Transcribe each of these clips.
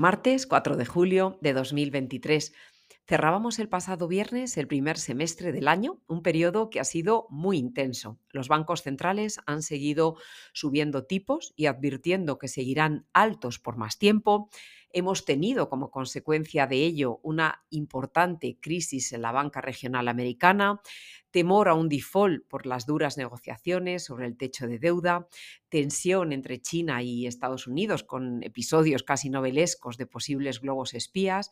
Martes 4 de julio de 2023. Cerrábamos el pasado viernes el primer semestre del año, un periodo que ha sido muy intenso. Los bancos centrales han seguido subiendo tipos y advirtiendo que seguirán altos por más tiempo. Hemos tenido como consecuencia de ello una importante crisis en la banca regional americana, temor a un default por las duras negociaciones sobre el techo de deuda, tensión entre China y Estados Unidos con episodios casi novelescos de posibles globos espías,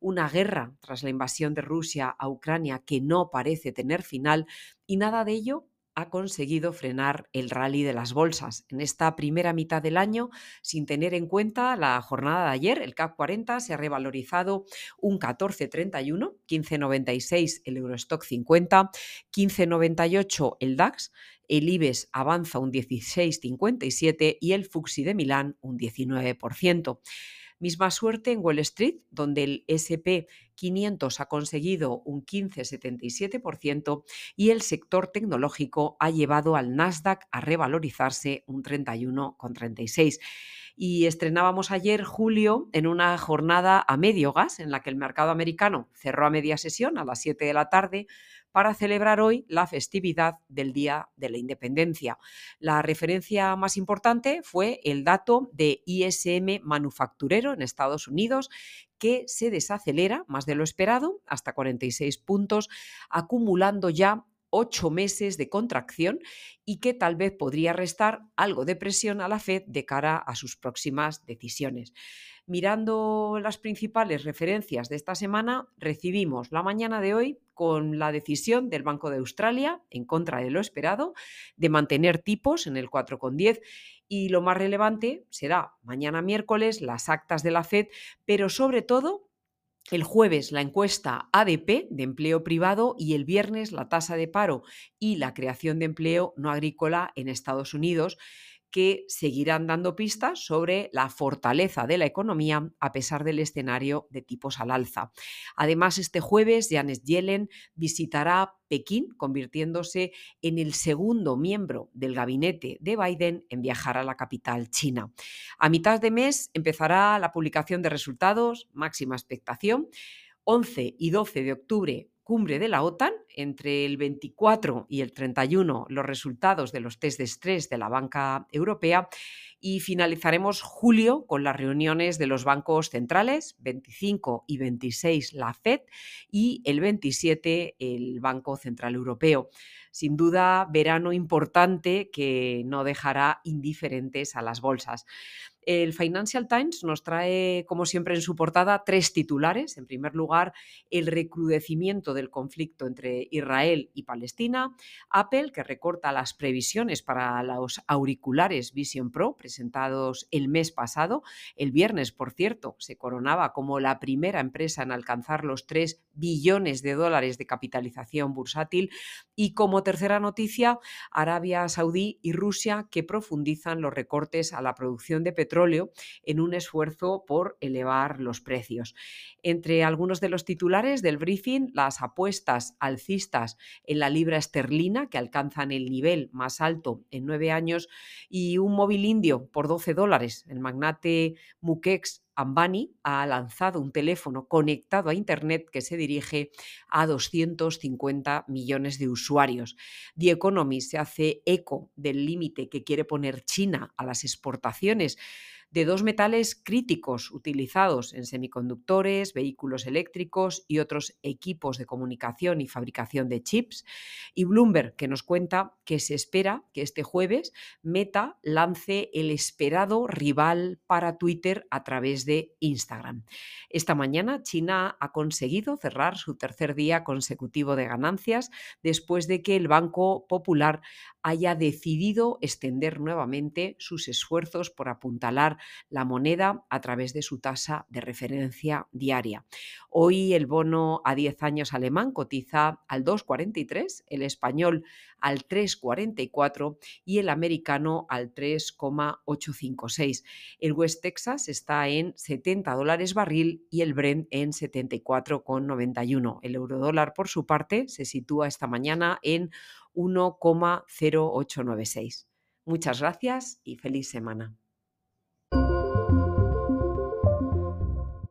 una guerra tras la invasión de Rusia a Ucrania que no parece tener final y nada de ello ha conseguido frenar el rally de las bolsas. En esta primera mitad del año, sin tener en cuenta la jornada de ayer, el CAC 40 se ha revalorizado un 14,31, 15,96 el Eurostock 50, 15,98 el DAX, el IBEX avanza un 16,57 y el FUXI de Milán un 19%. Misma suerte en Wall Street, donde el SP 500 ha conseguido un 15,77% y el sector tecnológico ha llevado al Nasdaq a revalorizarse un 31,36%. Y estrenábamos ayer julio en una jornada a medio gas en la que el mercado americano cerró a media sesión a las 7 de la tarde para celebrar hoy la festividad del Día de la Independencia. La referencia más importante fue el dato de ISM manufacturero en Estados Unidos, que se desacelera más de lo esperado, hasta 46 puntos, acumulando ya ocho meses de contracción y que tal vez podría restar algo de presión a la Fed de cara a sus próximas decisiones. Mirando las principales referencias de esta semana, recibimos la mañana de hoy con la decisión del Banco de Australia, en contra de lo esperado, de mantener tipos en el 4,10 y lo más relevante será mañana miércoles las actas de la Fed, pero sobre todo el jueves la encuesta ADP de empleo privado y el viernes la tasa de paro y la creación de empleo no agrícola en Estados Unidos que seguirán dando pistas sobre la fortaleza de la economía a pesar del escenario de tipos al alza. Además, este jueves Janet Yellen visitará Pekín, convirtiéndose en el segundo miembro del gabinete de Biden en viajar a la capital china. A mitad de mes empezará la publicación de resultados, máxima expectación. 11 y 12 de octubre cumbre de la OTAN, entre el 24 y el 31 los resultados de los test de estrés de la banca europea y finalizaremos julio con las reuniones de los bancos centrales, 25 y 26 la FED y el 27 el Banco Central Europeo. Sin duda, verano importante que no dejará indiferentes a las bolsas. El Financial Times nos trae, como siempre, en su portada tres titulares. En primer lugar, el recrudecimiento del conflicto entre Israel y Palestina. Apple, que recorta las previsiones para los auriculares Vision Pro presentados el mes pasado. El viernes, por cierto, se coronaba como la primera empresa en alcanzar los 3 billones de dólares de capitalización bursátil. Y como tercera noticia, Arabia Saudí y Rusia, que profundizan los recortes a la producción de petróleo en un esfuerzo por elevar los precios. Entre algunos de los titulares del briefing, las apuestas alcistas en la libra esterlina, que alcanzan el nivel más alto en nueve años, y un móvil indio por 12 dólares. El magnate Mukex Ambani ha lanzado un teléfono conectado a Internet que se dirige a 250 millones de usuarios. The Economy se hace eco del límite que quiere poner China a las exportaciones de dos metales críticos utilizados en semiconductores, vehículos eléctricos y otros equipos de comunicación y fabricación de chips. Y Bloomberg, que nos cuenta que se espera que este jueves Meta lance el esperado rival para Twitter a través de Instagram. Esta mañana China ha conseguido cerrar su tercer día consecutivo de ganancias después de que el Banco Popular haya decidido extender nuevamente sus esfuerzos por apuntalar la moneda a través de su tasa de referencia diaria. Hoy el bono a 10 años alemán cotiza al 2,43, el español al 3,44 y el americano al 3,856. El West Texas está en 70 dólares barril y el Brent en 74,91. El eurodólar, por su parte, se sitúa esta mañana en 1,0896. Muchas gracias y feliz semana.